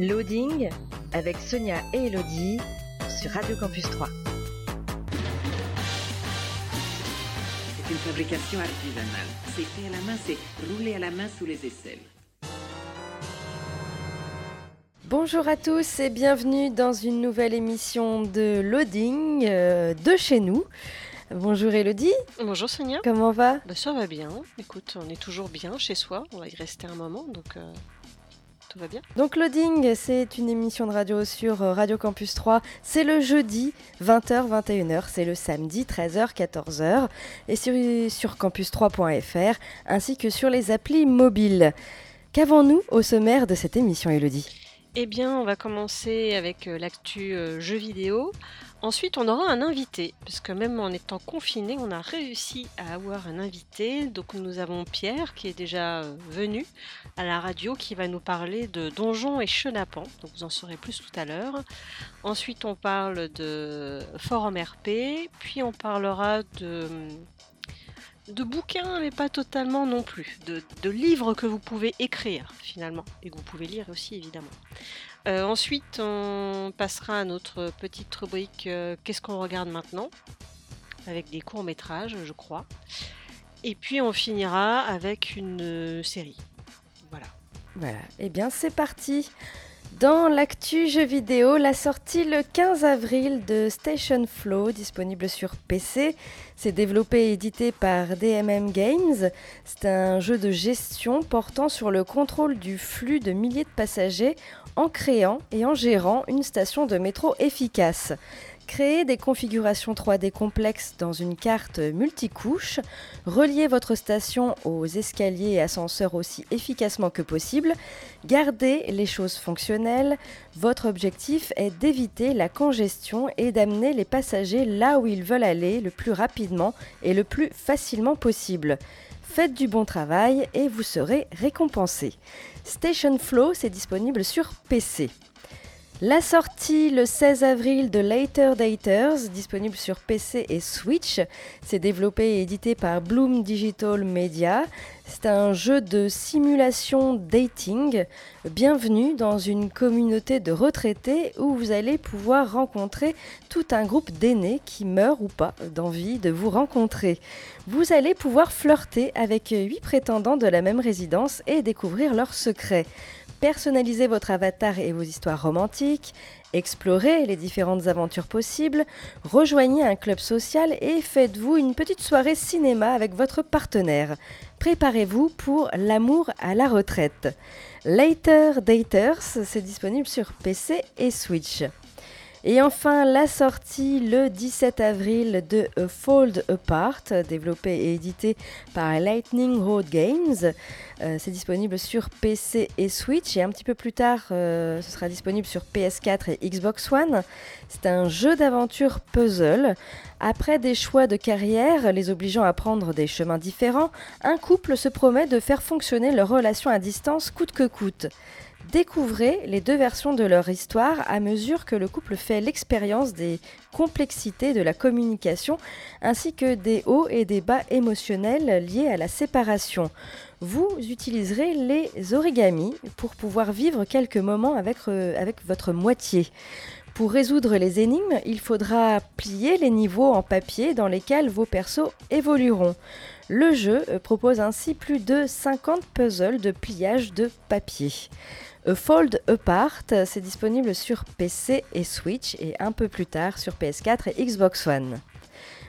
Loading avec Sonia et Elodie sur Radio Campus 3. C'est une fabrication artisanale. C'est fait à la main, c'est roulé à la main sous les aisselles. Bonjour à tous et bienvenue dans une nouvelle émission de Loading euh, de chez nous. Bonjour Elodie, Bonjour Sonia. comment va? Bah, ça va bien. Écoute, on est toujours bien chez soi. On va y rester un moment, donc euh, tout va bien. Donc Loading, c'est une émission de radio sur euh, Radio Campus 3. C'est le jeudi 20h-21h, c'est le samedi 13h-14h et sur, sur campus3.fr ainsi que sur les applis mobiles. Qu'avons-nous au sommaire de cette émission Elodie? Eh bien, on va commencer avec euh, l'actu euh, jeux vidéo. Ensuite, on aura un invité, parce que même en étant confiné, on a réussi à avoir un invité. Donc, nous avons Pierre qui est déjà euh, venu à la radio, qui va nous parler de donjons et chenapans. Donc, vous en saurez plus tout à l'heure. Ensuite, on parle de forum RP, puis on parlera de de bouquins, mais pas totalement non plus, de, de livres que vous pouvez écrire finalement, et que vous pouvez lire aussi évidemment. Euh, ensuite, on passera à notre petite rubrique euh, Qu'est-ce qu'on regarde maintenant? Avec des courts-métrages, je crois. Et puis on finira avec une euh, série. Voilà. Voilà, eh bien c'est parti. Dans l'actu jeux vidéo, la sortie le 15 avril de Station Flow, disponible sur PC. C'est développé et édité par DMM Games. C'est un jeu de gestion portant sur le contrôle du flux de milliers de passagers en créant et en gérant une station de métro efficace. Créer des configurations 3D complexes dans une carte multicouche, relier votre station aux escaliers et ascenseurs aussi efficacement que possible, garder les choses fonctionnelles. Votre objectif est d'éviter la congestion et d'amener les passagers là où ils veulent aller le plus rapidement et le plus facilement possible. Faites du bon travail et vous serez récompensé. Station Flow, c'est disponible sur PC. La sortie le 16 avril de Later Daters, disponible sur PC et Switch. C'est développé et édité par Bloom Digital Media. C'est un jeu de simulation dating. Bienvenue dans une communauté de retraités où vous allez pouvoir rencontrer tout un groupe d'aînés qui meurent ou pas d'envie de vous rencontrer. Vous allez pouvoir flirter avec 8 prétendants de la même résidence et découvrir leurs secrets. Personnalisez votre avatar et vos histoires romantiques, explorez les différentes aventures possibles, rejoignez un club social et faites-vous une petite soirée cinéma avec votre partenaire. Préparez-vous pour l'amour à la retraite. Later Daters, c'est disponible sur PC et Switch. Et enfin, la sortie le 17 avril de A Fold Apart, développé et édité par Lightning Road Games. Euh, c'est disponible sur PC et Switch et un petit peu plus tard, euh, ce sera disponible sur PS4 et Xbox One. C'est un jeu d'aventure puzzle. Après des choix de carrière les obligeant à prendre des chemins différents, un couple se promet de faire fonctionner leur relation à distance coûte que coûte. Découvrez les deux versions de leur histoire à mesure que le couple fait l'expérience des complexités de la communication ainsi que des hauts et des bas émotionnels liés à la séparation. Vous utiliserez les origamis pour pouvoir vivre quelques moments avec, euh, avec votre moitié. Pour résoudre les énigmes, il faudra plier les niveaux en papier dans lesquels vos persos évolueront. Le jeu euh, propose ainsi plus de 50 puzzles de pliage de papier. A Fold Apart, c'est disponible sur PC et Switch et un peu plus tard sur PS4 et Xbox One.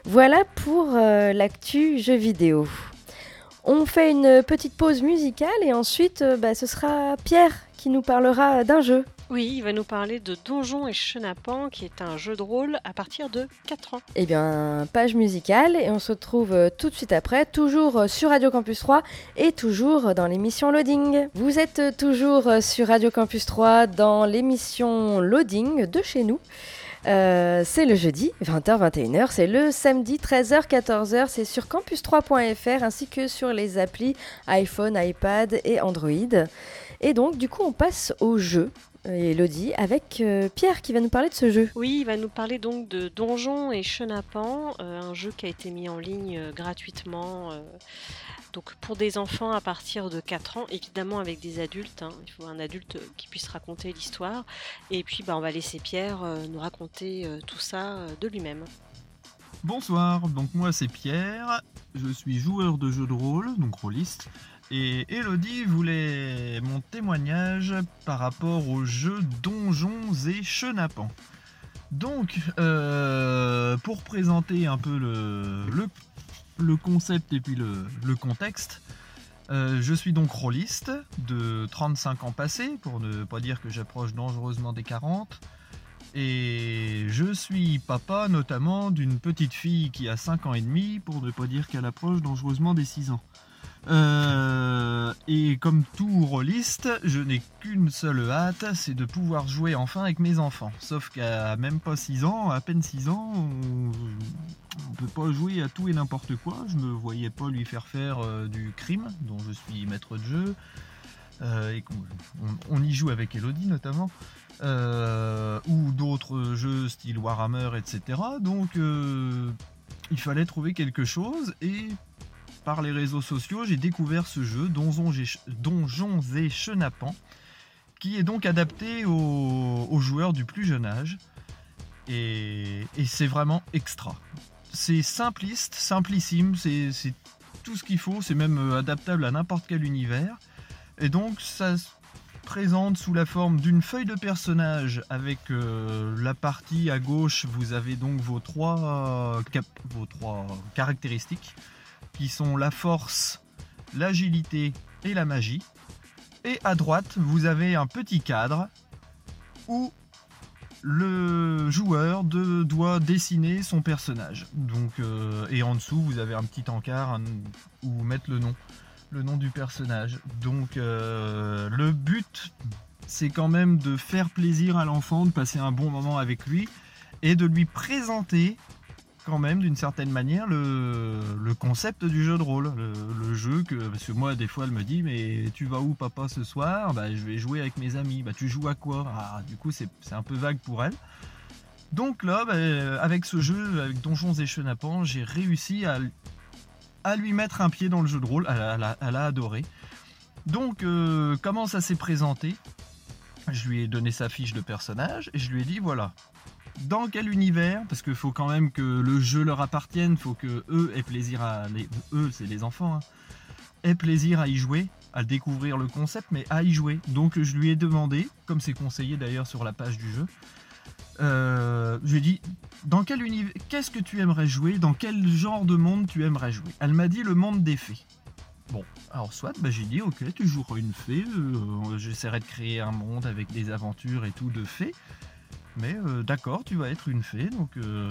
Voilà pour euh, l'actu jeux vidéo. On fait une petite pause musicale et ensuite euh, bah, ce sera Pierre qui nous parlera d'un jeu. Oui, il va nous parler de Donjons et Chenapan, qui est un jeu de rôle à partir de 4 ans. Eh bien, page musicale, et on se retrouve euh, tout de suite après, toujours euh, sur Radio Campus 3 et toujours dans l'émission Loading. Vous êtes euh, toujours sur Radio Campus 3 dans l'émission Loading de chez nous. Euh, c'est le jeudi, 20h-21h. C'est le samedi, 13h-14h. C'est sur campus3.fr ainsi que sur les applis iPhone, iPad et Android. Et donc, du coup, on passe au jeu. Elodie, avec euh, Pierre qui va nous parler de ce jeu. Oui, il va nous parler donc de Donjons et Chenapan, euh, un jeu qui a été mis en ligne euh, gratuitement. euh, donc pour des enfants à partir de 4 ans, évidemment avec des adultes. hein. Il faut un adulte qui puisse raconter l'histoire. Et puis bah, on va laisser Pierre euh, nous raconter euh, tout ça euh, de lui-même. Bonsoir, donc moi c'est Pierre, je suis joueur de jeux de rôle, donc rôliste, et Elodie voulait mon témoignage par rapport au jeu Donjons et Chenapan. Donc, euh, pour présenter un peu le, concept et puis le, le contexte, euh, je suis donc rôliste de 35 ans passés, pour ne pas dire que j'approche dangereusement des 40. Et je suis papa notamment d'une petite fille qui a 5 ans et demi, pour ne pas dire qu'elle approche dangereusement des 6 ans. Euh, et comme tout rôliste, je n'ai qu'une seule hâte, c'est de pouvoir jouer enfin avec mes enfants. Sauf qu'à même pas 6 ans, à peine 6 ans, on, on peut pas jouer à tout et n'importe quoi. Je me voyais pas lui faire faire euh, du crime, dont je suis maître de jeu. euh, on, on y joue avec Elodie notamment. ou d'autres jeux style Warhammer, etc. Donc il fallait trouver quelque chose et par les réseaux sociaux, j'ai découvert ce jeu, Donjons et, Ch- Donjons et Chenapan, qui est donc adapté aux, joueurs du plus jeune âge. Et, c'est vraiment extra. C'est simpliste, simplissime, c'est tout ce qu'il faut, c'est même euh, adaptable à n'importe quel univers. Et donc ça se présente sous la forme d'une feuille de personnage avec euh, la partie à gauche, vous avez donc vos trois, euh, vos trois caractéristiques qui sont la force, l'agilité et la magie. Et à droite, vous avez un petit cadre où le joueur doit dessiner son personnage. Donc, euh, et en dessous, vous avez un petit encart où mettre le nom, le nom du personnage. Donc, euh, le but, c'est quand même de faire plaisir à l'enfant, de passer un bon moment avec lui et de lui présenter quand même d'une certaine manière le, concept du jeu de rôle, le, jeu que parce que moi des fois elle me dit mais tu vas où papa ce soir? Bah je vais jouer avec mes amis. Bah tu joues à quoi? Ah du coup c'est un peu vague pour elle. Donc là bah, avec ce jeu avec Donjons et Chenapan j'ai réussi à, à lui mettre un pied dans le jeu de rôle. Elle elle a adoré. Donc euh, comment ça s'est présenté? Je lui ai donné sa fiche de personnage et je lui ai dit voilà dans quel univers Parce qu'il faut quand même que le jeu leur appartienne, faut que eux aient plaisir à eux c'est les enfants, hein, aient plaisir à y jouer, à découvrir le concept, mais à y jouer. Donc je lui ai demandé, comme c'est conseillé d'ailleurs sur la page du jeu, euh, je lui ai dit dans quel univers, qu'est-ce que tu aimerais jouer, dans quel genre de monde tu aimerais jouer? Elle m'a dit le monde des fées. Bon, alors soit, bah, j'ai dit ok, tu joueras une fée, euh, j'essaierai de créer un monde avec des aventures et tout de fées. Mais euh, d'accord, tu vas être une fée, donc euh,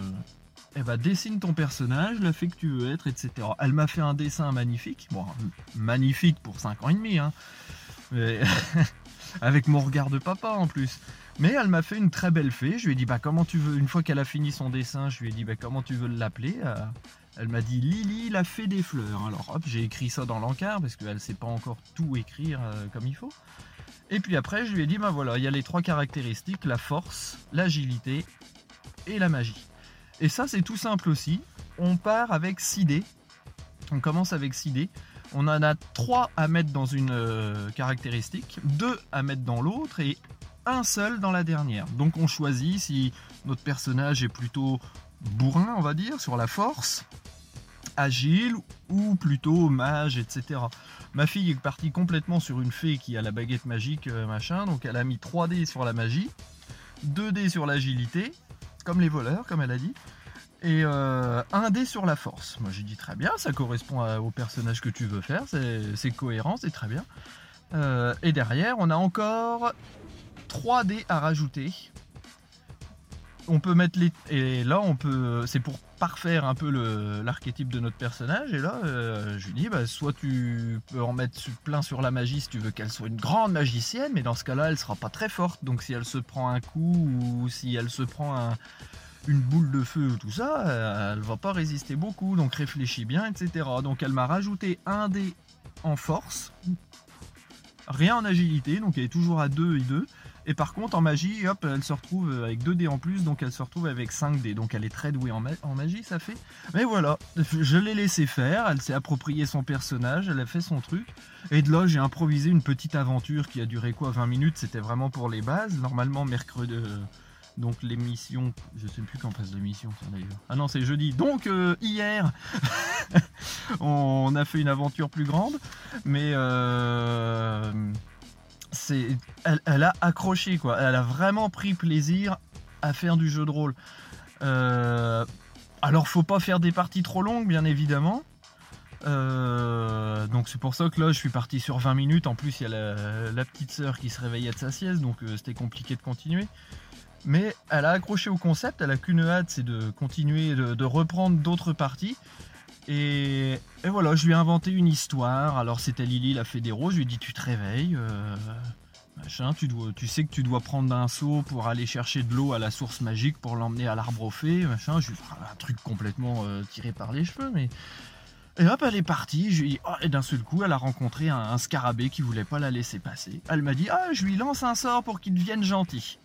eh ben, dessine ton personnage, la fée que tu veux être, etc. Elle m'a fait un dessin magnifique, bon, magnifique pour 5 ans et demi, hein, mais avec mon regard de papa en plus. Mais elle m'a fait une très belle fée, je lui ai dit, bah comment tu veux, une fois qu'elle a fini son dessin, je lui ai dit, bah comment tu veux l'appeler Euh, Elle m'a dit Lily, la fée des fleurs. Alors hop, j'ai écrit ça dans l'encart, parce qu'elle sait pas encore tout écrire euh, comme il faut. Et puis après, je lui ai dit, bah voilà, il y a les trois caractéristiques, la force, l'agilité et la magie. Et ça, c'est tout simple aussi. On part avec 6 dés. On commence avec 6 dés. On en a 3 à mettre dans une euh, caractéristique, 2 à mettre dans l'autre et un seul dans la dernière. Donc on choisit si notre personnage est plutôt bourrin, on va dire, sur la force, agile ou plutôt mage, etc. Ma fille est partie complètement sur une fée qui a la baguette magique, euh, machin, donc elle a mis 3 dés sur la magie, 2 dés sur l'agilité, comme les voleurs, comme elle a dit, et euh, un dé sur la force. Moi j'ai dit très bien, ça correspond au personnage que tu veux faire, c'est cohérent, c'est très bien. Euh, et derrière, on a encore 3 dés à rajouter. On peut mettre les. Et là, on peut. C'est pour parfaire un peu l'archétype de notre personnage. Et là, euh, je lui dis bah, soit tu peux en mettre plein sur la magie si tu veux qu'elle soit une grande magicienne, mais dans ce cas-là, elle sera pas très forte. Donc si elle se prend un coup ou si elle se prend un- une boule de feu ou tout ça, euh, elle va pas résister beaucoup. Donc réfléchis bien, etc. Donc elle m'a rajouté un dé en force, rien en agilité, donc elle est toujours à 2 et 2. Et par contre, en magie, hop, elle se retrouve avec 2 dés en plus, donc elle se retrouve avec 5 dés. Donc elle est très douée en, ma- en magie, ça fait. Mais voilà, je l'ai laissé faire, elle s'est approprié son personnage, elle a fait son truc. Et de là, j'ai improvisé une petite aventure qui a duré quoi 20 minutes, c'était vraiment pour les bases. Normalement, mercredi. euh, donc l'émission, je sais plus quand passe l'émission d'ailleurs. Ah non, c'est jeudi. Donc euh, hier, on a fait une aventure plus grande, mais euh, elle, a accroché quoi. Elle a vraiment pris plaisir à faire du jeu de rôle. Euh, alors faut pas faire des parties trop longues, bien évidemment. Euh, donc c'est pour ça que là je suis parti sur 20 minutes. En plus il y a la, petite sœur qui se réveillait de sa sieste, donc euh, c'était compliqué de continuer. Mais elle a accroché au concept, elle a qu'une hâte, c'est de continuer, de reprendre d'autres parties. Et, voilà, je lui ai inventé une histoire. Alors c'était Lily, la fédéraux, je lui ai dit tu te réveilles, euh, machin, tu, dois, tu sais que tu dois prendre un seau pour aller chercher de l'eau à la source magique pour l'emmener à l'arbre au fées, machin. Je lui ai fait un truc complètement euh, tiré par les cheveux, mais... Et hop, elle est partie, je lui oh, et d'un seul coup, elle a rencontré un, scarabée qui voulait pas la laisser passer. Elle m'a dit, ah, je lui lance un sort pour qu'il devienne gentil.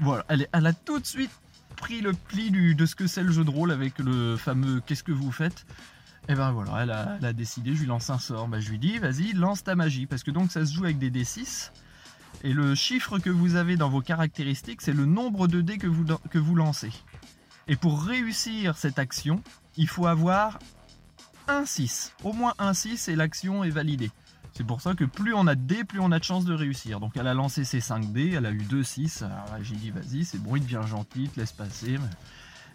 Voilà, elle, elle a tout de suite pris le pli de ce que c'est le jeu de rôle avec le fameux qu'est-ce que vous faites? Et ben voilà, elle a, elle a décidé, je lui lance un sort. Bah, je lui dis, vas-y, lance ta magie. Parce que donc ça se joue avec des D6. Et le chiffre que vous avez dans vos caractéristiques, c'est le nombre de dés que vous, que vous lancez. Et pour réussir cette action, il faut avoir un 6. Au moins un 6 et l'action est validée. C'est pour ça que plus on a de dés, plus on a de chances de réussir. Donc elle a lancé ses 5 dés, elle a eu 2 6. Alors là, j'ai dit vas-y, c'est bon, il devient gentil, il te laisse passer.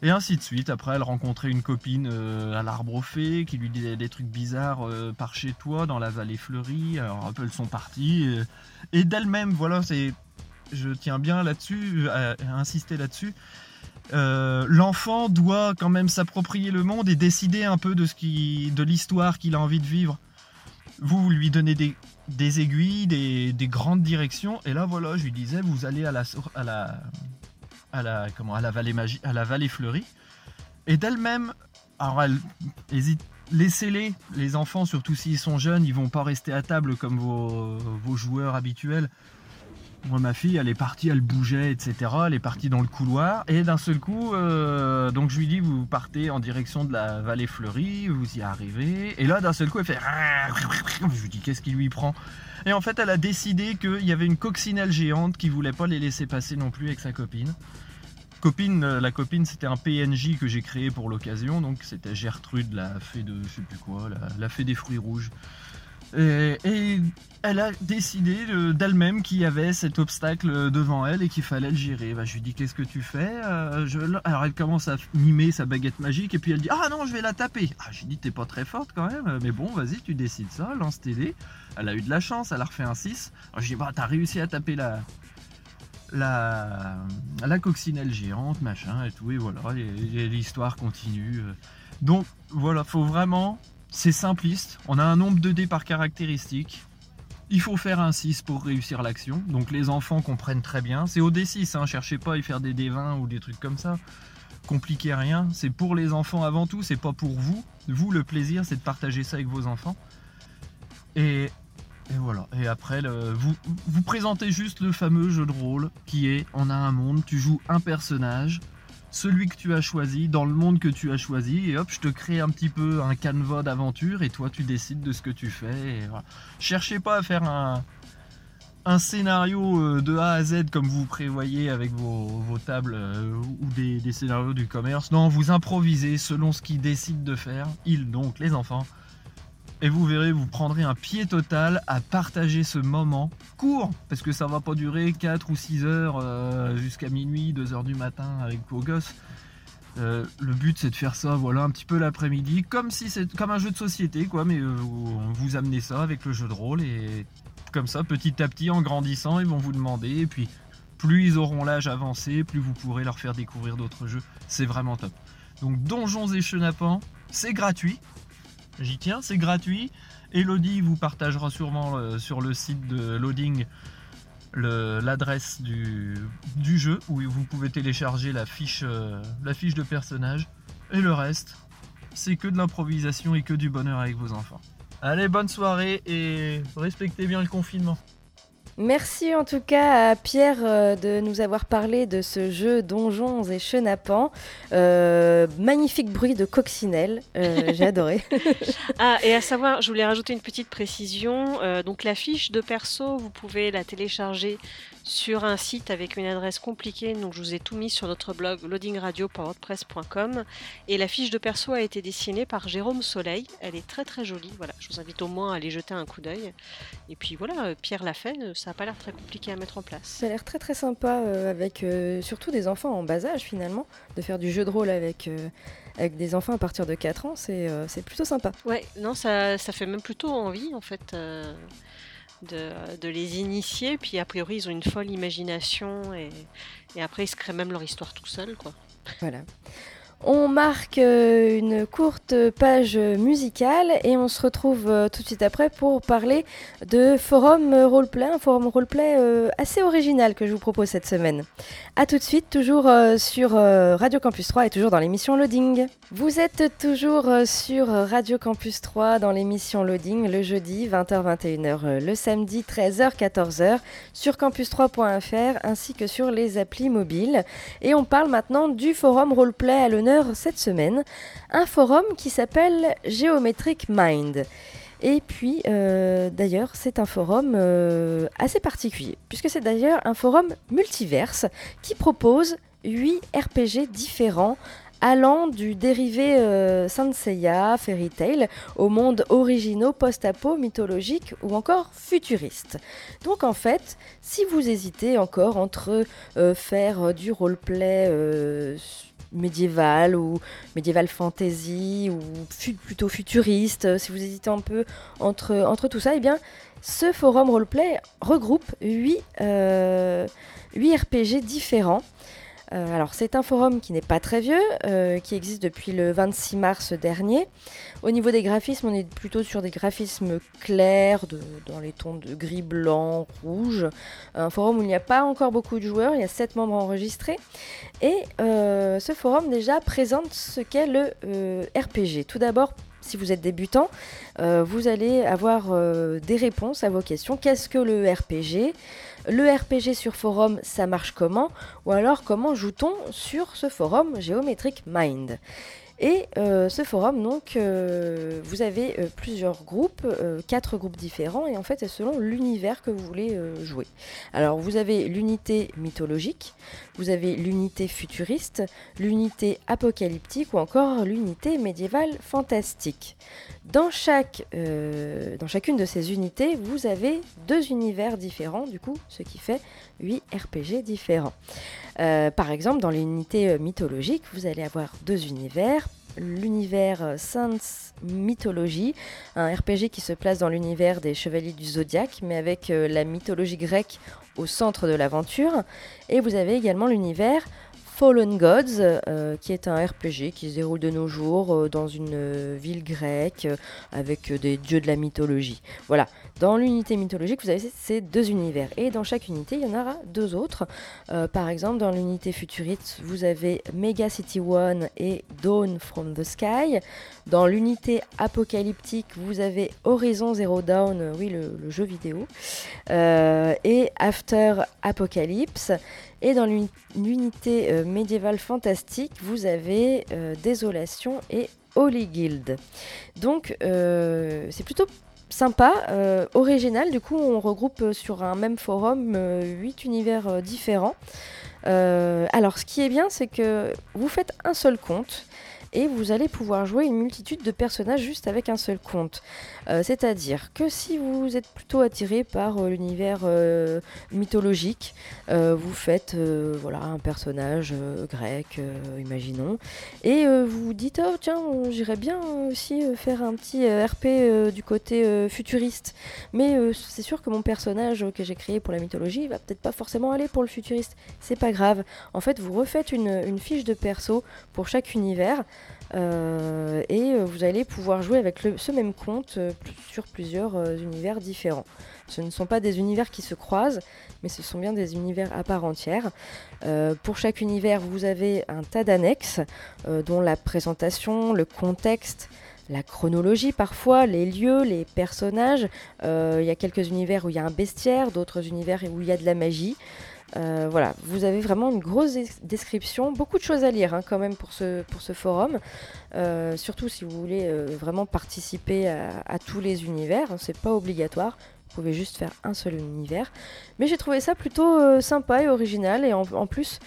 Et ainsi de suite. Après, elle rencontrait une copine euh, à l'arbre aux fées qui lui disait des trucs bizarres euh, par chez toi, dans la vallée fleurie. Alors hop, elles sont parties. et d'elle-même, voilà, c'est. Je tiens bien là-dessus, à, insister là-dessus. Euh, L'enfant doit quand même s'approprier le monde et décider un peu de l'histoire qu'il a envie de vivre. Vous, lui donnez des, aiguilles, des, des grandes directions, et là voilà, je lui disais, vous allez à la, à la, à la, comment, à la vallée fleurie, et d'elle-même, alors elle laissez-les, les enfants, surtout s'ils sont jeunes, ils vont pas rester à table comme vos joueurs habituels. Ma fille, elle est partie, elle bougeait, etc. Elle est partie dans le couloir. Et d'un seul coup, euh, donc je lui dis, vous partez en direction de la vallée fleurie, vous y arrivez. Et là, d'un seul coup, elle fait... Je lui dis, qu'est-ce qui lui prend? Et en fait, elle a décidé qu'il y avait une coccinelle géante qui voulait pas les laisser passer non plus avec sa copine. Copine, euh, la copine, c'était un PNJ que j'ai créé pour l'occasion. Donc c'était Gertrude, la fée de, je sais plus quoi, la fée des fruits rouges. Et, elle a décidé de- d'elle-même qu'il y avait cet obstacle devant elle et qu'il fallait le gérer. Bah, je lui dis qu'est-ce que tu fais Euh, Alors elle commence à mimer sa baguette magique et puis elle dit ah non je vais la taper. Ah j'ai dit t'es pas très forte quand même, mais bon vas-y tu décides ça, lance tes. Elle a eu de la chance, elle a refait un 6. Alors je dis bah t'as réussi à taper la la, la coccinelle géante, machin et tout, et voilà, l'histoire continue. Donc voilà, faut vraiment, c'est simpliste, on a un nombre de dés par caractéristique, il faut faire un 6 pour réussir l'action, donc les enfants comprennent très bien, c'est au D6, hein, cherchez pas à y faire des D20 ou des trucs comme ça, compliquez rien, c'est pour les enfants avant tout, c'est pas pour vous, vous le plaisir c'est de partager ça avec vos enfants, et voilà. Et après, vous présentez juste le fameux jeu de rôle qui est on a un monde, tu joues un personnage, celui que tu as choisi, dans le monde que tu as choisi, et hop, je te crée un petit peu un canevas d'aventure et toi tu décides de ce que tu fais. Cherchez pas à faire un, scénario euh, de A à Z comme vous prévoyez avec vos, tables euh, ou des scénarios du commerce. Non, vous improvisez selon ce qu'ils décident de faire, ils donc, les enfants. Et vous verrez, vous prendrez un pied total à partager ce moment court, parce que ça va pas durer 4 ou 6 heures euh, jusqu'à minuit, 2 heures du matin avec vos gosses. Euh, le but c'est de faire ça, voilà, un petit peu l'après-midi, comme si c'est comme un jeu de société, quoi, mais euh, vous, vous amenez ça avec le jeu de rôle et comme ça, petit à petit, en grandissant, ils vont vous demander. Et puis, plus ils auront l'âge avancé, plus vous pourrez leur faire découvrir d'autres jeux. C'est vraiment top. Donc, Donjons et Chenapans, c'est gratuit. J'y tiens, c'est gratuit. Elodie vous partagera sûrement euh, sur le site de Loading l'adresse du, jeu où vous pouvez télécharger la euh, la fiche de personnage. Et le reste, c'est que de l'improvisation et que du bonheur avec vos enfants. Allez, bonne soirée et respectez bien le confinement. Merci en tout cas à Pierre euh, de nous avoir parlé de ce jeu Donjons et Chenapans. Euh, magnifique bruit de coccinelle, euh, j'ai adoré. Ah, et à savoir, je voulais rajouter une petite précision. euh, donc, la fiche de perso, vous pouvez la télécharger sur un site avec une adresse compliquée. Donc, je vous ai tout mis sur notre blog loadingradio.wordpress.com. Et la fiche de perso a été dessinée par Jérôme Soleil. Elle est très très jolie. Voilà, je vous invite au moins à aller jeter un coup d'œil. Et puis voilà, euh, Pierre l'a fait. Ça n'a pas l'air très compliqué à mettre en place. Ça a l'air très très sympa euh, avec euh, surtout des enfants en bas âge finalement. De faire du jeu de rôle avec, euh, avec des enfants à partir de 4 ans, c'est euh, plutôt sympa. Ouais, non, ça, ça fait même plutôt envie en fait euh, de, les initier. Puis a priori, ils ont une folle imagination et, après, ils se créent même leur histoire tout seuls, quoi. Voilà. On marque euh, une courte page musicale et on se retrouve euh, tout de suite après pour parler de forum roleplay, un forum roleplay euh, assez original que je vous propose cette semaine. A tout de suite, toujours sur Radio Campus 3 et toujours dans l'émission Loading. Vous êtes toujours sur Radio Campus 3 dans l'émission Loading le jeudi 20h-21h, euh, le samedi 13h-14h sur campus3.fr ainsi que sur les applis mobiles. Et on parle maintenant du forum roleplay à l'honneur cette semaine, un forum qui s'appelle Geometric Mind. Et puis, euh, d'ailleurs, c'est un forum euh, assez particulier, puisque c'est d'ailleurs un forum multiverse qui propose 8 RPG différents allant du dérivé euh, Saint Seiya, Fairy Tail, au monde originaux, post-apo, mythologique ou encore futuriste. Donc en fait, si vous hésitez encore entre euh, faire du roleplay euh, médiéval ou médiéval fantasy ou plutôt futuriste, euh, si vous hésitez un peu entre, entre tout ça, eh bien ce forum roleplay regroupe 8, euh, 8 RPG différents. Euh, alors c'est un forum qui n'est pas très vieux, euh, qui existe depuis le 26 mars dernier. Au niveau des graphismes, on est plutôt sur des graphismes clairs, dans les tons de gris, blanc, rouge. Un forum où il n'y a pas encore beaucoup de joueurs, il y a 7 membres enregistrés. Et euh, ce forum déjà présente ce qu'est le RPG. Tout d'abord, si vous êtes débutant, vous allez avoir des réponses à vos questions. Qu'est-ce que le RPG Le RPG sur forum, ça marche comment? Ou alors comment joue-t-on sur ce forum Geometric Mind? Et euh, ce forum, donc, euh, vous avez euh, plusieurs groupes, quatre groupes différents, et en fait, c'est selon l'univers que vous voulez jouer. Alors, vous avez l'unité mythologique, vous avez l'unité futuriste, l'unité apocalyptique ou encore l'unité médiévale fantastique. Dans, dans chacune de ces unités, vous avez deux univers différents, du coup, ce qui fait 8 RPG différents. Euh, par exemple, dans l'unité euh, mythologique, vous allez avoir deux univers. L'univers euh, Saints Mythologie, un RPG qui se place dans l'univers des Chevaliers du Zodiaque, mais avec la mythologie grecque au centre de l'aventure. Et vous avez également l'univers Fallen Gods, euh, qui est un RPG qui se déroule de nos jours euh, dans une euh, ville grecque avec des dieux de la mythologie. Voilà, dans l'unité mythologique, vous avez ces deux univers. Et dans chaque unité, il y en aura deux autres. Par exemple, dans l'unité futuriste, vous avez Mega City One et Dawn from the Sky. Dans l'unité apocalyptique, vous avez Horizon Zero Dawn, oui, le, jeu vidéo, et After Apocalypse. Et dans l'uni- l'unité euh, médiévale fantastique, vous avez euh, Désolation et Holy Guild. Donc, euh, c'est plutôt sympa, original. Du coup, on regroupe sur un même forum 8 univers différents. Alors, ce qui est bien, c'est que vous faites un seul compte et vous allez pouvoir jouer une multitude de personnages juste avec un seul compte. Euh, C'est-à-dire que si vous êtes plutôt attiré par euh, l'univers euh, mythologique, vous faites voilà, un personnage grec, imaginons, et vous vous dites oh tiens j'irais bien aussi faire un petit RP du côté futuriste. Mais c'est sûr que mon personnage que j'ai créé pour la mythologie va peut-être pas forcément aller pour le futuriste. C'est pas grave. En fait vous refaites une, fiche de perso pour chaque univers et euh, vous allez pouvoir jouer avec ce même compte euh, sur plusieurs euh, univers différents ce ne sont pas des univers qui se croisent mais ce sont bien des univers à part entière Euh, pour chaque univers vous avez un tas d'annexes euh, dont la présentation, le contexte, la chronologie parfois, les lieux, les personnages. Euh, Il y a quelques univers où il y a un bestiaire, d'autres univers où il y a de la magie. Euh, voilà, vous avez vraiment une grosse des- description, beaucoup de choses à lire hein, quand même pour ce, forum, Euh, surtout si vous voulez euh, vraiment participer à, tous les univers, hein, c'est pas obligatoire, vous pouvez juste faire un seul univers. Mais j'ai trouvé ça plutôt sympa et original, et en, en plus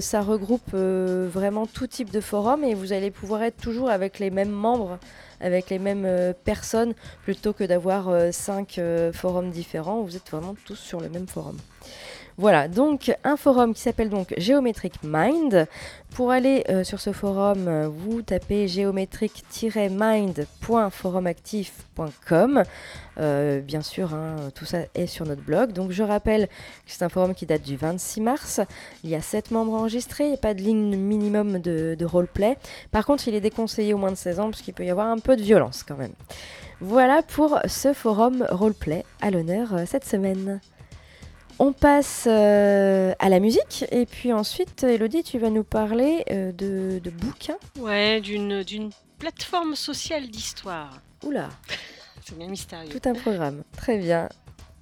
ça regroupe vraiment tout type de forum, et vous allez pouvoir être toujours avec les mêmes membres, avec les mêmes personnes, plutôt que d'avoir cinq forums différents, vous êtes vraiment tous sur le même forum. Voilà, donc un forum qui s'appelle donc Geometric Mind. Pour aller euh, sur ce forum, euh, vous tapez géométrique-mind.forumactif.com. Euh, bien sûr, hein, tout ça est sur notre blog. Donc je rappelle que c'est un forum qui date du 26 mars. Il y a 7 membres enregistrés, il n'y a pas de ligne minimum de, roleplay. Par contre, il est déconseillé au moins de 16 ans parce qu'il peut y avoir un peu de violence quand même. Voilà pour ce forum roleplay à l'honneur cette semaine. On passe euh, à la musique et puis ensuite, Elodie, tu vas nous parler euh, de, de bouquins. Ouais, d'une d'une plateforme sociale d'histoire. Oula, C'est bien mystérieux. tout un programme. Très bien.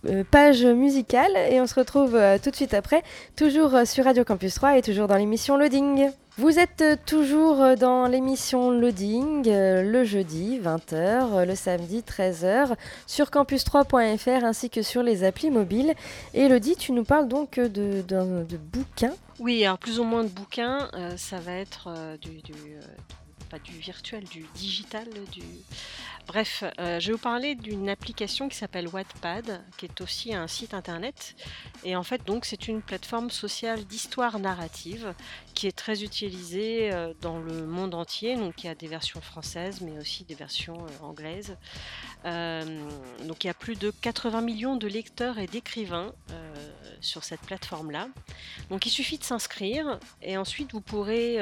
Euh, page musicale et on se retrouve tout de suite après, toujours sur Radio Campus 3 et toujours dans l'émission Loading. Vous êtes euh, toujours euh, dans l'émission Loading euh, le jeudi 20h, euh, le samedi 13h sur campus3.fr ainsi que sur les applis mobiles. Elodie, tu nous parles donc de, bouquins. Oui, alors plus ou moins de bouquins, ça va être du, pas du virtuel, du digital, du... Bref, je vais vous parler d'une application qui s'appelle Wattpad, qui est aussi un site internet. Et en fait, donc, c'est une plateforme sociale d'histoire narrative qui est très utilisée euh, dans le monde entier. Donc, il y a des versions françaises, mais aussi des versions euh, anglaises. Euh, donc, il y a plus de 80 millions de lecteurs et d'écrivains sur cette plateforme-là. Donc il suffit de s'inscrire et ensuite vous pourrez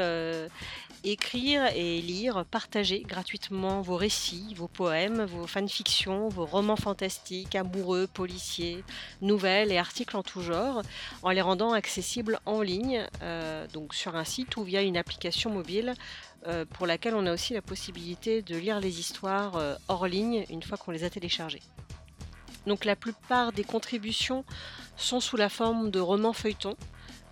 écrire et lire, partager gratuitement vos récits, vos poèmes, vos fanfictions, vos romans fantastiques, amoureux, policiers, nouvelles et articles en tout genre, en les rendant accessibles en ligne, donc sur un site ou via une application mobile. euh, pour laquelle on a aussi la possibilité de lire les histoires euh, hors ligne une fois qu'on les a téléchargées. Donc la plupart des contributions sont sous la forme de romans feuilletons,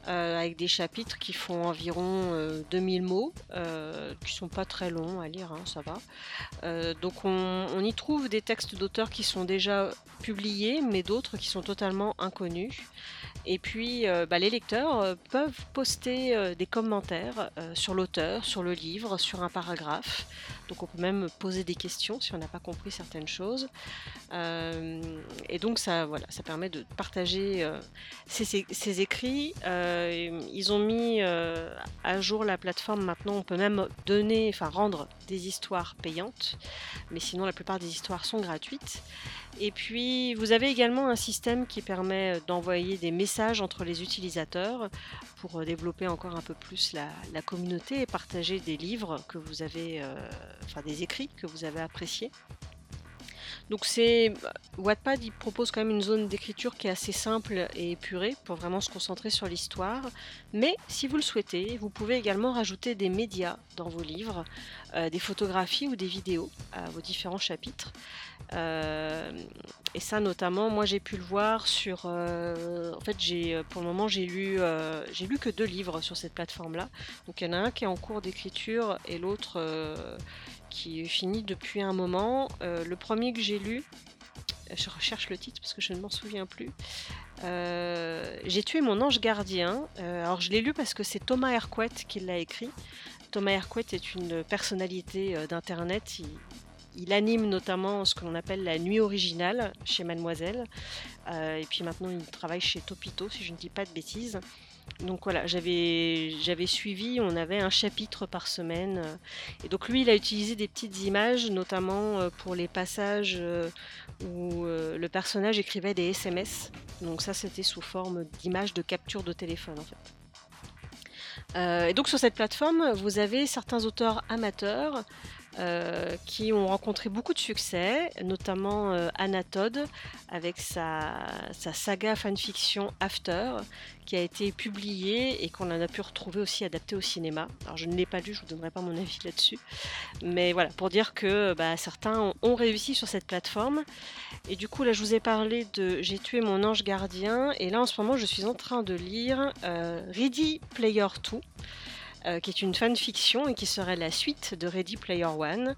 euh, avec des chapitres qui font environ euh, 2000 mots, euh, qui sont pas très longs à lire, hein, ça va. Euh, donc on, y trouve des textes d'auteurs qui sont déjà publiés, mais d'autres qui sont totalement inconnus. Et puis euh, bah, les lecteurs peuvent poster des commentaires sur l'auteur, sur le livre, sur un paragraphe. Donc on peut même poser des questions si on n'a pas compris certaines choses. Euh, et donc ça, voilà, ça permet de partager euh, ces, écrits. Euh, ils ont mis à jour la plateforme maintenant. On peut même donner, enfin rendre des histoires payantes, mais sinon la plupart des histoires sont gratuites. Et puis vous avez également un système qui permet d'envoyer des messages entre les utilisateurs pour développer encore un peu plus la, communauté et partager des livres que vous avez, enfin des écrits que vous avez appréciés. Donc c'est Wattpad, il propose quand même une zone d'écriture qui est assez simple et épurée pour vraiment se concentrer sur l'histoire. Mais si vous le souhaitez, vous pouvez également rajouter des médias dans vos livres, euh, des photographies ou des vidéos à vos différents chapitres. Euh, et ça notamment, moi j'ai pu le voir sur. euh, en fait, pour le moment j'ai lu euh, j'ai lu que deux livres sur cette plateforme-là. Donc il y en a un qui est en cours d'écriture et l'autre euh, qui est fini depuis un moment. Euh, le premier que j'ai lu, je recherche le titre parce que je ne m'en souviens plus. Euh, j'ai tué mon ange gardien. Euh, alors je l'ai lu parce que c'est Thomas Hercouet qui l'a écrit. Thomas Hercouet est une personnalité d'Internet. Il, il, anime notamment ce que l'on appelle la nuit originale chez Mademoiselle. et puis maintenant, il travaille chez Topito, si je ne dis pas de bêtises. Donc voilà, j'avais, suivi, on avait un chapitre par semaine. Et donc lui, il a utilisé des petites images, notamment pour les passages où le personnage écrivait des SMS. Donc ça, c'était sous forme d'images de capture de téléphone en fait. et donc sur cette plateforme, vous avez certains auteurs amateurs euh, qui ont rencontré beaucoup de succès, notamment euh, avec sa, sa, saga fanfiction After, qui a été publiée et qu'on en a pu retrouver aussi adapté au cinéma. Alors je ne l'ai pas lu, je ne vous donnerai pas mon avis là-dessus. Mais voilà, pour dire que bah, certains ont, réussi sur cette plateforme. Et du coup, là, je vous ai parlé de J'ai tué mon ange gardien. Et là, en ce moment, je suis en train de lire euh, Ready Player 2. Euh, qui est une fanfiction et qui serait la suite de Ready Player One.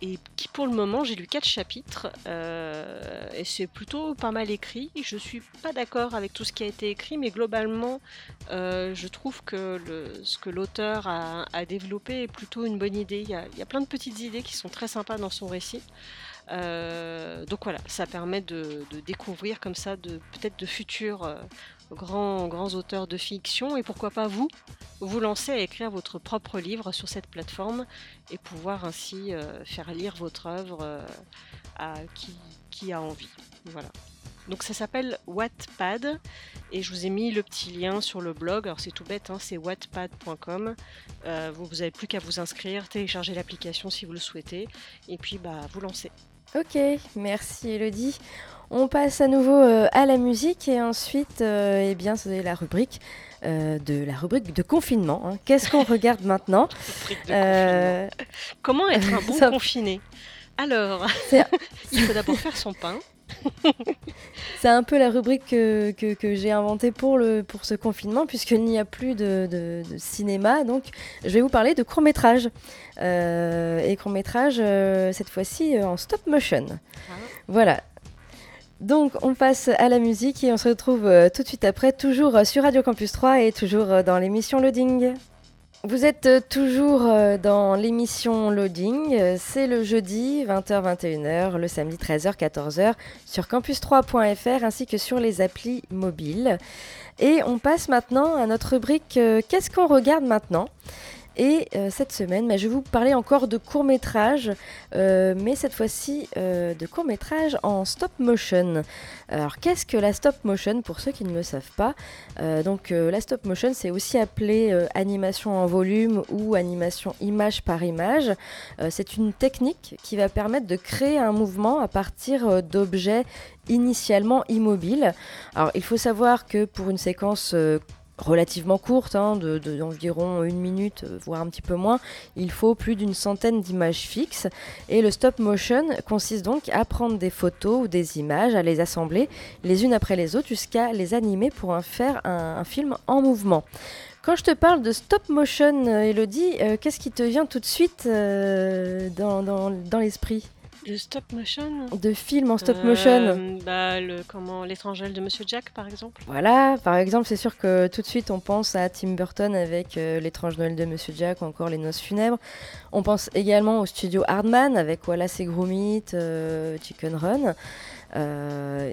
Et qui pour le moment, j'ai lu quatre chapitres euh, et c'est plutôt pas mal écrit. Je suis pas d'accord avec tout ce qui a été écrit, mais globalement, euh, je trouve que ce que l'auteur a, développé est plutôt une bonne idée. Il y, a, plein de petites idées qui sont très sympas dans son récit. Donc voilà, ça permet de, découvrir comme ça de peut-être de futurs grands, grands auteurs de fiction et pourquoi pas vous vous lancer à écrire votre propre livre sur cette plateforme et pouvoir ainsi euh, faire lire votre œuvre euh, à qui, a envie. Voilà. Donc ça s'appelle Wattpad et je vous ai mis le petit lien sur le blog. Alors c'est tout bête, hein, c'est wattpad.com. Euh, vous n'avez plus qu'à vous inscrire, télécharger l'application si vous le souhaitez et puis bah vous lancer. Ok, merci Elodie. On passe à nouveau euh, à la musique et ensuite, euh, eh bien, c'est la rubrique euh, de la rubrique de confinement. Hein. Qu'est-ce qu'on regarde maintenant Comment être un bon confiné? Alors, il faut d'abord faire son pain. C'est un peu la rubrique que, que, j'ai inventée pour, le, pour ce confinement, puisqu'il n'y a plus de, de, cinéma. Donc, je vais vous parler de court-métrage. et court-métrage, cette fois-ci, en stop motion. Ah. Voilà. Donc on passe à la musique et on se retrouve euh, tout de suite après, toujours euh, sur Radio Campus 3 et toujours euh, dans l'émission Loading. Vous êtes toujours dans l'émission Loading, c'est le jeudi 20h-21h, le samedi 13h-14h sur campus3.fr ainsi que sur les applis mobiles. Et on passe maintenant à notre rubrique Qu'est-ce qu'on regarde maintenant? Et euh, cette semaine, bah, je vais vous parler encore de court métrage, euh, mais cette fois-ci euh, de court métrage en stop motion. Alors qu'est-ce que la stop motion pour ceux qui ne le savent pas? Donc la stop motion, c'est aussi appelé animation en volume ou animation image par image. c'est une technique qui va permettre de créer un mouvement à partir d'objets initialement immobiles. Alors il faut savoir que pour une séquence relativement courte, hein, d'environ une minute, euh, voire un petit peu moins, il faut plus d'une centaine d'images fixes. Et le stop motion consiste donc à prendre des photos ou des images, à les assembler les unes après les autres jusqu'à les animer pour en faire un, film en mouvement. Quand je te parle de stop motion, euh, Elodie, euh, qu'est-ce qui te vient tout de suite dans, dans l'esprit? De stop motion De films en stop motion euh, bah, le, comment, de Monsieur Jack, par exemple. Voilà, par exemple, c'est sûr que tout de suite, on pense à Tim Burton avec euh, L'étrange Noël de Monsieur Jack ou encore Les Noces Funèbres. On pense également au studio Hardman avec Wallace et Gromit, euh, Chicken Run.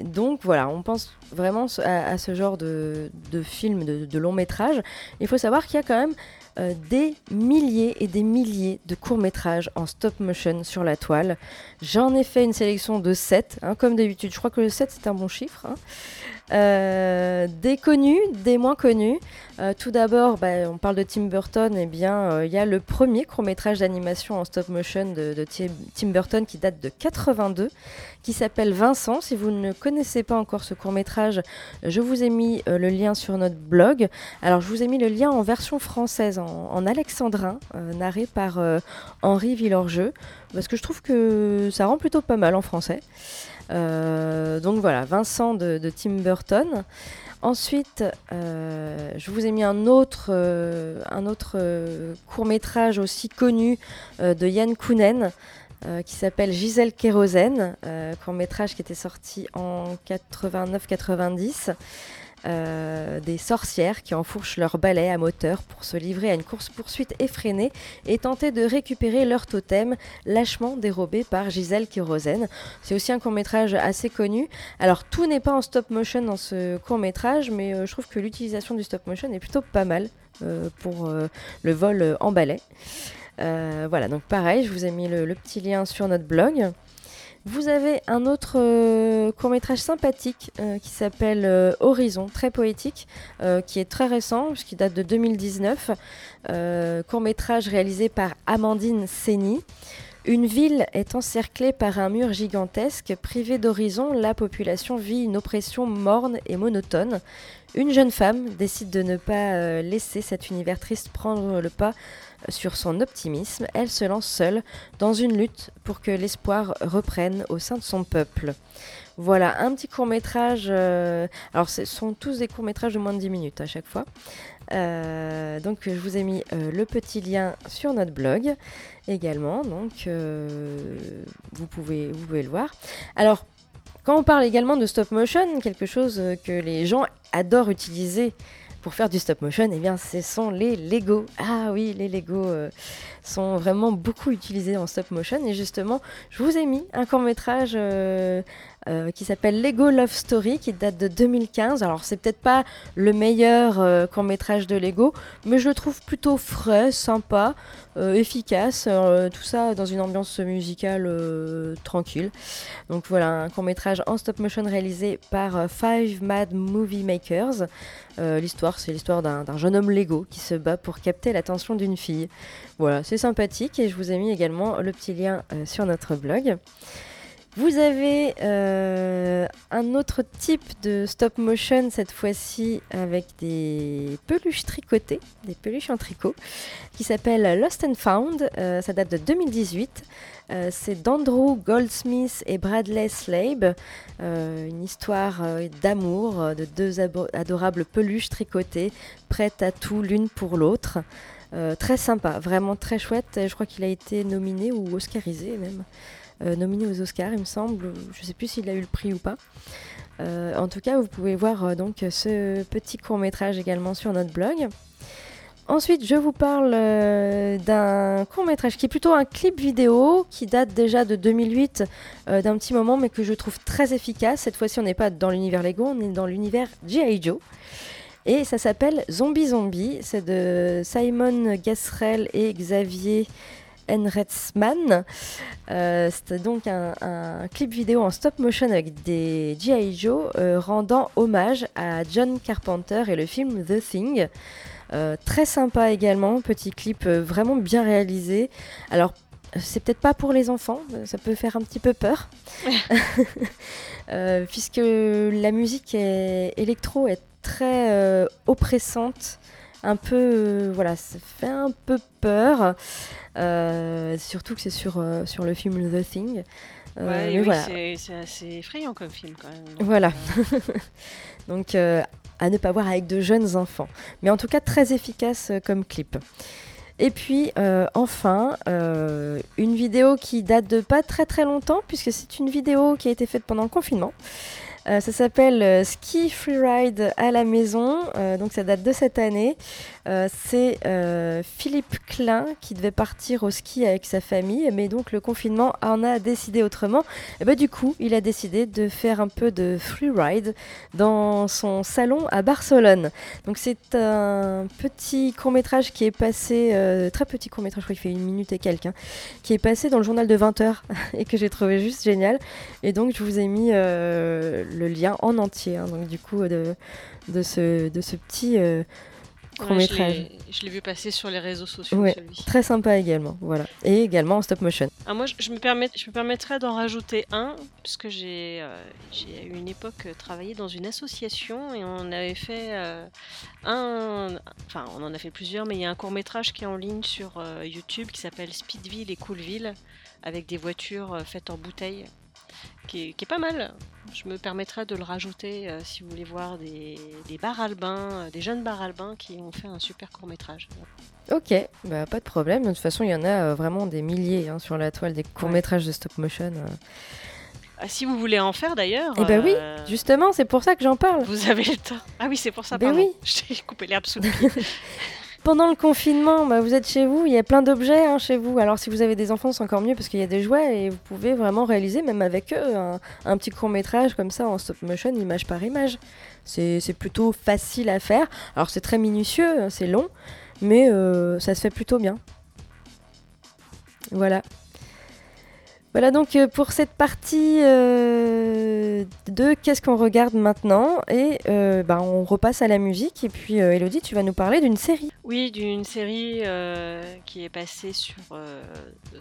donc voilà, on pense vraiment à, ce genre de, de film, de, de long métrage. Il faut savoir qu'il y a quand même euh, des milliers et des milliers de courts-métrages en stop motion sur la toile. J'en ai fait une sélection de 7, hein, comme d'habitude. Je crois que le 7 c'est un bon chiffre. Hein. Euh, des connus, des moins connus. Euh, tout d'abord, bah, on parle de Tim Burton. et eh bien, il y a le premier court métrage d'animation en stop motion de, Tim Burton qui date de 82, qui s'appelle Vincent. Si vous ne connaissez pas encore ce court métrage, je vous ai mis le lien sur notre blog. Alors, je vous ai mis le lien en version française, en, alexandrin, narré par Henri Villorgeux, parce que je trouve que ça rend plutôt pas mal en français. Euh, donc voilà, Vincent de, Tim Burton. Ensuite, euh, je vous ai mis un autre, euh, court métrage aussi connu de Yann Kounen qui s'appelle Gisèle Kérosène, court métrage qui était sorti en 89-90. Euh, des sorcières qui enfourchent leur balai à moteur pour se livrer à une course-poursuite effrénée et tenter de récupérer leur totem lâchement dérobé par Gisèle Kérosène. C'est aussi un court-métrage assez connu. Alors tout n'est pas en stop motion dans ce court-métrage, mais euh, je trouve que l'utilisation du stop motion est plutôt pas mal euh, pour le vol en balai. Voilà, donc pareil, je vous ai mis le petit lien sur notre blog. Vous avez un autre euh, court-métrage sympathique euh, qui s'appelle euh, Horizon, très poétique, qui est très récent, puisqu'il date de 2019. Euh, court-métrage réalisé par Amandine Seni. Une ville est encerclée par un mur gigantesque. Privée d'horizon, la population vit une oppression morne et monotone. Une jeune femme décide de ne pas laisser cet univers triste prendre le pas sur son optimisme. Elle se lance seule dans une lutte pour que l'espoir reprenne au sein de son peuple. Voilà, un petit court métrage. alors, ce sont tous des courts métrages de moins de 10 minutes à chaque fois. Euh, donc, je vous ai mis euh, le petit lien sur notre blog également. Donc, euh, vous, pouvez, vous pouvez le voir. Alors, quand on parle également de stop motion, quelque chose euh, que les gens adorent utiliser pour faire du stop motion, eh bien, ce sont les Lego. Ah oui, les Lego euh, sont vraiment beaucoup utilisés en stop motion. Et justement, je vous ai mis un court métrage euh, euh, qui s'appelle Lego Love Story, qui date de 2015. Alors, c'est peut-être pas le meilleur euh, court métrage de Lego, mais je le trouve plutôt frais, sympa, euh, efficace. tout ça dans une ambiance musicale tranquille. Donc voilà, un court métrage en stop motion réalisé par Five Mad Movie Makers. L'histoire, c'est l'histoire d'un jeune homme Lego qui se bat pour capter l'attention d'une fille. Voilà, c'est sympathique et je vous ai mis également le petit lien sur notre blog. Vous avez euh, un autre type de stop motion, cette fois-ci avec des peluches tricotées, des peluches en tricot, qui s'appelle Lost and Found. Euh, ça date de 2018. Euh, c'est d'Andrew Goldsmith et Bradley Slabe. Une histoire d'amour de deux adorables peluches tricotées, prêtes à tout l'une pour l'autre. Très sympa, vraiment très chouette. Je crois qu'il a été nominé ou oscarisé même. Euh, nominé aux Oscars, il me semble. Je ne sais plus s'il a eu le prix ou pas. Euh, en tout cas, vous pouvez voir euh, donc ce petit court métrage également sur notre blog. Ensuite, je vous parle d'un court métrage qui est plutôt un clip vidéo qui date déjà de 2008, euh, d'un petit moment, mais que je trouve très efficace. Cette fois-ci, on n'est pas dans l'univers Lego, on est dans l'univers G.I. Joe. Et ça s'appelle Zombie Zombie. C'est de Simon Gasrel et Xavier Enretzmann. Euh, C'était donc un, un clip vidéo en stop motion avec des G.I. Joe euh, rendant hommage à John Carpenter et le film The Thing. Euh, très sympa également, petit clip euh, vraiment bien réalisé. Alors, c'est peut-être pas pour les enfants, ça peut faire un petit peu peur. Puisque la musique est- électro est très oppressante, un peu, euh, voilà, ça fait un peu peur. Euh, surtout que c'est sur, euh, sur le film The Thing. Ouais, mais oui, voilà. c'est- assez effrayant comme film quand même. Donc, Voilà. Donc à ne pas voir avec de jeunes enfants. Mais en tout cas très efficace comme clip. Et puis euh, enfin, euh, une vidéo qui date de pas très très longtemps, puisque c'est une vidéo qui a été faite pendant le confinement. Euh, ça s'appelle euh, Ski Freeride à la maison, Euh, donc ça date de cette année. C'est Philippe Klein qui devait partir au ski avec sa famille, mais donc le confinement en a décidé autrement. Et bah, du coup, il a décidé de faire un peu de freeride dans son salon à Barcelone. Donc c'est un petit court métrage qui est passé, très petit court métrage, je crois qu'il fait une minute et quelques, hein, qui est passé dans le journal de 20 heures et que j'ai trouvé juste génial. Et donc je vous ai mis le lien en entier, hein, donc du coup de, de, ce, de ce petit euh, court métrage. Je l'ai vu passer sur les réseaux sociaux, Ouais, très sympa également, voilà. Et également en stop motion. Ah, moi, je, je me, permets, je me permettrais d'en rajouter un, puisque j'ai euh, j'ai à une époque euh, travaillé dans une association et on avait fait euh, un. Enfin, on en a fait plusieurs, mais il y a un court-métrage qui est en ligne sur euh, YouTube qui s'appelle Speedville et Coolville, avec des voitures euh, faites en bouteille, qui est, qui est pas mal. Je me permettrais de le rajouter euh, si vous voulez voir des, des bars albins, euh, des jeunes bars albins qui ont fait un super court-métrage. Ok, bah, pas de problème. De toute façon, il y en a euh, vraiment des milliers hein, sur la toile des courts métrages de stop motion. euh. Ah, si vous voulez en faire d'ailleurs. Eh ben oui, justement, c'est pour ça que j'en parle. Vous avez le temps. Ah oui, c'est pour ça, Ben pardon. oui. J'ai coupé l'herbe sous le pied. Pendant le confinement, bah, vous êtes chez vous, il y a plein d'objets hein, chez vous. Alors si vous avez des enfants, c'est encore mieux parce qu'il y a des jouets et vous pouvez vraiment réaliser, même avec eux, un, petit court métrage comme ça en stop motion, image par image. C'est c'est plutôt facile à faire. Alors c'est très minutieux, hein, c'est long, mais euh, ça se fait plutôt bien. Voilà. Voilà donc euh, pour cette partie euh, de qu'est-ce qu'on regarde maintenant et euh, bah, on repasse à la musique et puis euh, Elodie tu vas nous parler d'une série. Oui, d'une série qui est passée sur,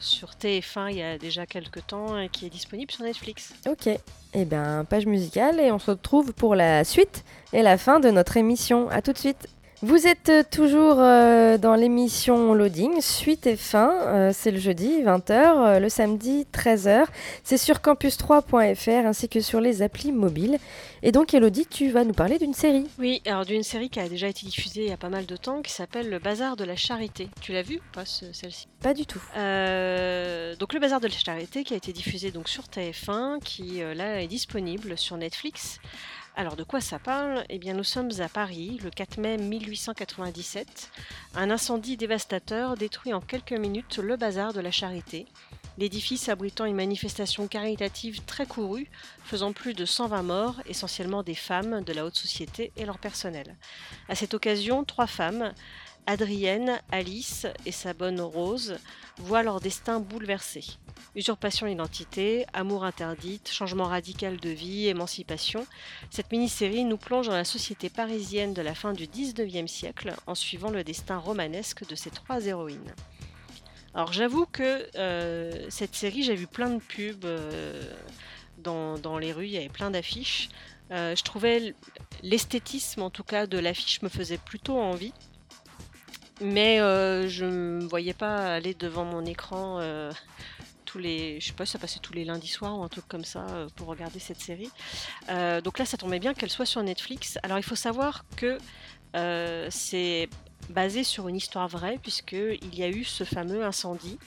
sur TF1 il y a déjà quelques temps et qui est disponible sur Netflix. Ok, et ben page musicale et on se retrouve pour la suite et la fin de notre émission. À tout de suite. Vous êtes toujours euh, dans l'émission Loading, suite et fin. Euh, c'est le jeudi 20h, euh, le samedi 13h. C'est sur campus3.fr ainsi que sur les applis mobiles. Et donc Elodie, tu vas nous parler d'une série. Oui, alors d'une série qui a déjà été diffusée il y a pas mal de temps qui s'appelle Le Bazar de la Charité. Tu l'as vu ou pas ce- celle-ci? Pas du tout. Donc le bazar de la charité qui a été diffusé donc sur TF1, qui là est disponible sur Netflix. Alors de quoi ça parle? Eh bien nous sommes à Paris le 4 mai 1897. Un incendie dévastateur détruit en quelques minutes le bazar de la charité. L'édifice abritant une manifestation caritative très courue, faisant plus de 120 morts, essentiellement des femmes de la haute société et leur personnel. À cette occasion, trois femmes, Adrienne, Alice et sa bonne Rose, voient leur destin bouleversé. Usurpation d'identité, amour interdite, changement radical de vie, émancipation. Cette mini-série nous plonge dans la société parisienne de la fin du 19e siècle en suivant le destin romanesque de ces trois héroïnes. Alors j'avoue que euh, cette série, j'ai vu plein de pubs euh, dans, les rues, il y avait plein d'affiches. Euh, je trouvais l'esthétisme en tout cas de l'affiche me faisait plutôt envie. Mais euh, je ne voyais pas aller devant mon écran euh, tous les. Je sais pas ça passait tous les lundis soirs ou un truc comme ça euh, pour regarder cette série. Donc là, ça tombait bien qu'elle soit sur Netflix. Alors il faut savoir que c'est basé sur une histoire vraie, puisqu'il y a eu ce fameux incendie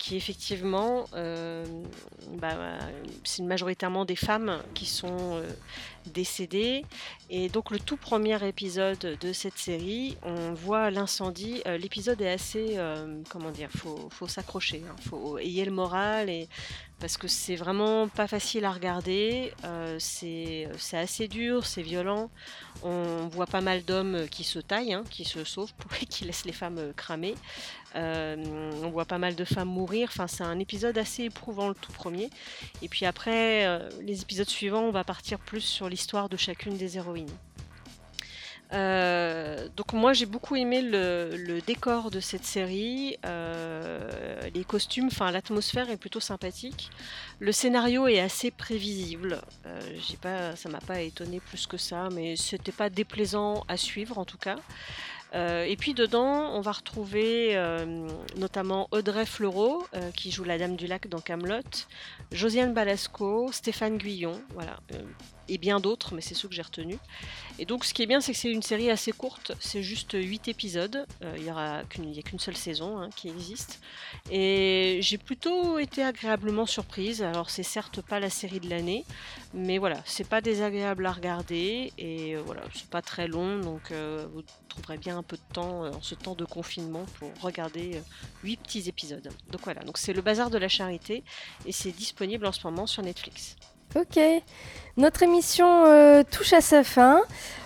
qui effectivement, euh, bah, c'est majoritairement des femmes qui sont euh, décédées. Et donc le tout premier épisode de cette série, on voit l'incendie. Euh, L'épisode est assez, comment dire, faut, faut s'accrocher, hein, faut ayer le moral et parce que c'est vraiment pas facile à regarder. c'est assez dur, c'est violent. On voit pas mal d'hommes qui se taillent, hein, qui se sauvent et qui laissent les femmes cramer. Euh, on voit pas mal de femmes mourir. Enfin, c'est un épisode assez éprouvant le tout premier. Et puis après, euh, les épisodes suivants, on va partir plus sur l'histoire de chacune des héroïnes. Euh, donc moi j'ai beaucoup aimé le, décor de cette série, les costumes, enfin l'atmosphère est plutôt sympathique. Le scénario est assez prévisible, euh, j'ai pas, ça m'a pas étonné plus que ça, mais c'était pas déplaisant à suivre en tout cas. Euh, et puis dedans, on va retrouver euh, notamment Audrey Fleurot, euh, qui joue la Dame du Lac dans Camelot, Josiane Balasco, Stéphane Guyon, voilà, et bien d'autres, mais c'est ceux que j'ai retenus. Et donc, ce qui est bien, c'est que c'est une série assez courte, c'est juste 8 épisodes, Euh, il n'y a qu'une seule saison hein, qui existe. Et j'ai plutôt été agréablement surprise. Alors, c'est certes pas la série de l'année, mais voilà, c'est pas désagréable à regarder, et euh, voilà, c'est pas très long, donc euh, vous trouverez bien un peu de temps en ce temps de confinement pour regarder 8 petits épisodes. Donc voilà, donc c'est le bazar de la charité, et c'est disponible en ce moment sur Netflix. Ok, notre émission euh, touche à sa fin.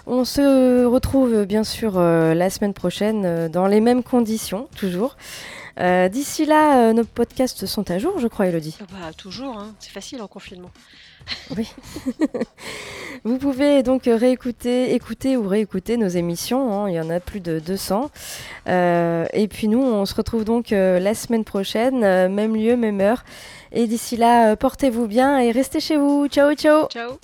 On se retrouve bien sûr euh, la semaine prochaine euh, dans les mêmes conditions, toujours. D'ici là, nos podcasts sont à jour, je crois, Elodie. Ah Bah toujours, hein, c'est facile en confinement. Oui. Vous pouvez donc réécouter, écouter ou réécouter nos émissions. hein, il y en a plus de 200. Euh, et puis nous, on se retrouve donc euh, la semaine prochaine, euh, même lieu, même heure. Et d'ici là, portez-vous bien et restez chez vous. Ciao, ciao Ciao